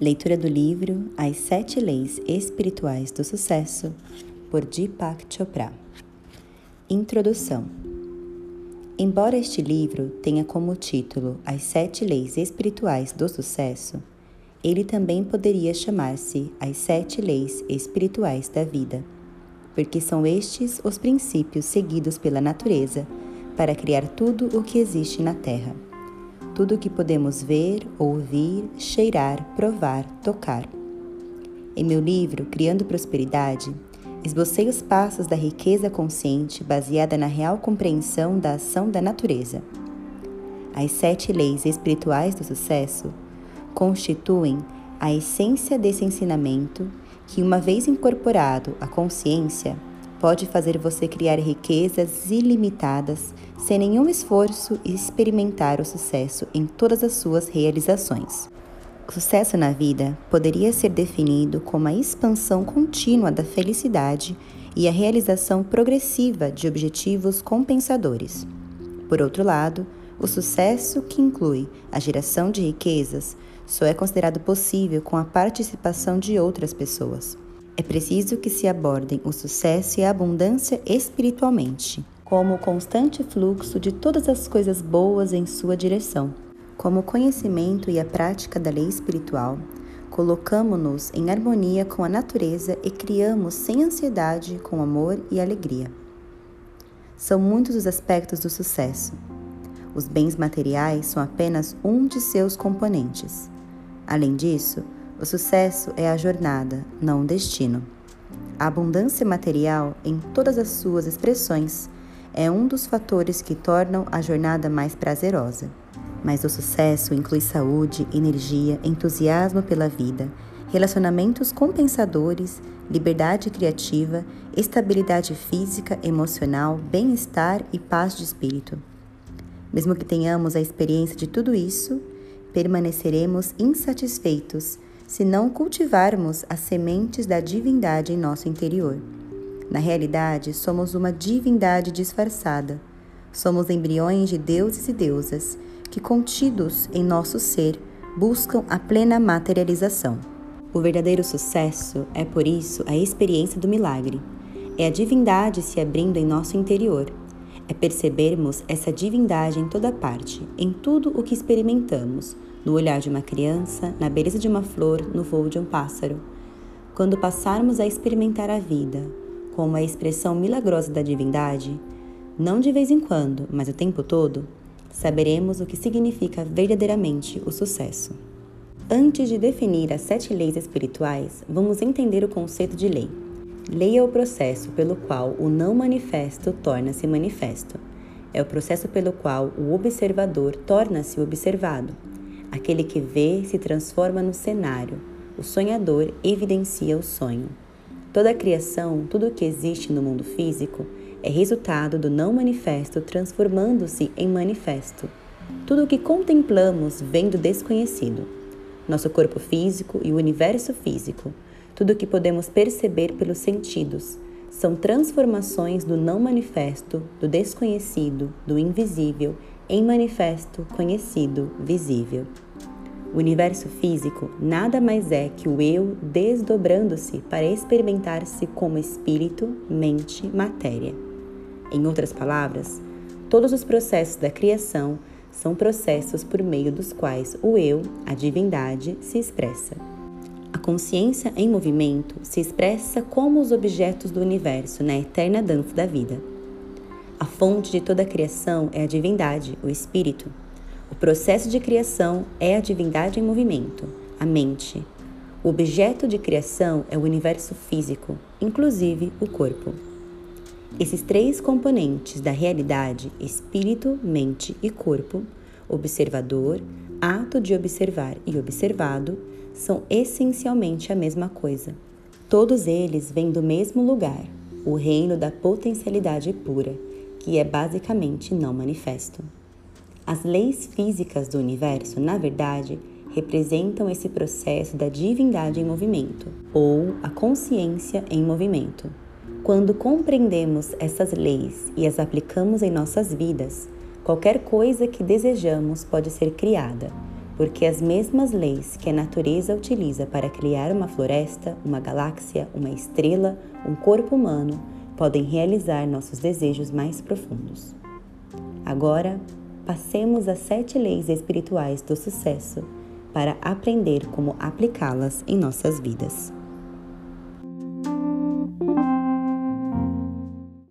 Leitura do livro As Sete Leis Espirituais do Sucesso, por Deepak Chopra. Introdução. Embora este livro tenha como título As Sete Leis Espirituais do Sucesso, ele também poderia chamar-se As Sete Leis Espirituais da Vida, porque são estes os princípios seguidos pela natureza para criar tudo o que existe na Terra tudo o que podemos ver, ouvir, cheirar, provar, tocar. Em meu livro Criando Prosperidade, esbocei os passos da riqueza consciente baseada na real compreensão da ação da natureza. As sete leis espirituais do sucesso constituem a essência desse ensinamento que, uma vez incorporado à consciência, pode fazer você criar riquezas ilimitadas sem nenhum esforço e experimentar o sucesso em todas as suas realizações. O sucesso na vida poderia ser definido como a expansão contínua da felicidade e a realização progressiva de objetivos compensadores. Por outro lado, o sucesso, que inclui a geração de riquezas, só é considerado possível com a participação de outras pessoas. É preciso que se abordem o sucesso e a abundância espiritualmente, como o constante fluxo de todas as coisas boas em sua direção. Como o conhecimento e a prática da lei espiritual, colocamos-nos em harmonia com a natureza e criamos sem ansiedade, com amor e alegria. São muitos os aspectos do sucesso. Os bens materiais são apenas um de seus componentes. Além disso, o sucesso é a jornada, não o destino. A abundância material, em todas as suas expressões, é um dos fatores que tornam a jornada mais prazerosa. Mas o sucesso inclui saúde, energia, entusiasmo pela vida, relacionamentos compensadores, liberdade criativa, estabilidade física, emocional, bem-estar e paz de espírito. Mesmo que tenhamos a experiência de tudo isso, permaneceremos insatisfeitos se não cultivarmos as sementes da divindade em nosso interior. Na realidade, somos uma divindade disfarçada. Somos embriões de deuses e deusas que, contidos em nosso ser, buscam a plena materialização. O verdadeiro sucesso é, por isso, a experiência do milagre. É a divindade se abrindo em nosso interior. É percebermos essa divindade em toda parte, em tudo o que experimentamos, no olhar de uma criança, na beleza de uma flor, no voo de um pássaro. Quando passarmos a experimentar a vida como a expressão milagrosa da divindade, não de vez em quando, mas o tempo todo, saberemos o que significa verdadeiramente o sucesso. Antes de definir as sete leis espirituais, vamos entender o conceito de lei. Lei é o processo pelo qual o não manifesto torna-se manifesto. É o processo pelo qual o observador torna-se observado. Aquele que vê se transforma no cenário. O sonhador evidencia o sonho. Toda a criação, tudo o que existe no mundo físico, é resultado do não manifesto transformando-se em manifesto. Tudo o que contemplamos vem do desconhecido. Nosso corpo físico e o universo físico, tudo o que podemos perceber pelos sentidos, são transformações do não manifesto, do desconhecido, do invisível, em manifesto, conhecido, visível. O universo físico nada mais é que o eu desdobrando-se para experimentar-se como espírito, mente, matéria. Em outras palavras, todos os processos da criação são processos por meio dos quais o eu, a divindade, se expressa. A consciência em movimento se expressa como os objetos do universo na eterna dança da vida. A fonte de toda a criação é a divindade, o espírito. O processo de criação é a divindade em movimento, a mente. O objeto de criação é o universo físico, inclusive o corpo. Esses três componentes da realidade, espírito, mente e corpo, observador, ato de observar e observado, são essencialmente a mesma coisa. Todos eles vêm do mesmo lugar, o reino da potencialidade pura, que é basicamente não manifesto. As leis físicas do universo, na verdade, representam esse processo da divindade em movimento, ou a consciência em movimento. Quando compreendemos essas leis e as aplicamos em nossas vidas, qualquer coisa que desejamos pode ser criada, porque as mesmas leis que a natureza utiliza para criar uma floresta, uma galáxia, uma estrela, um corpo humano, podem realizar nossos desejos mais profundos. Agora, passemos às sete leis espirituais do sucesso para aprender como aplicá-las em nossas vidas.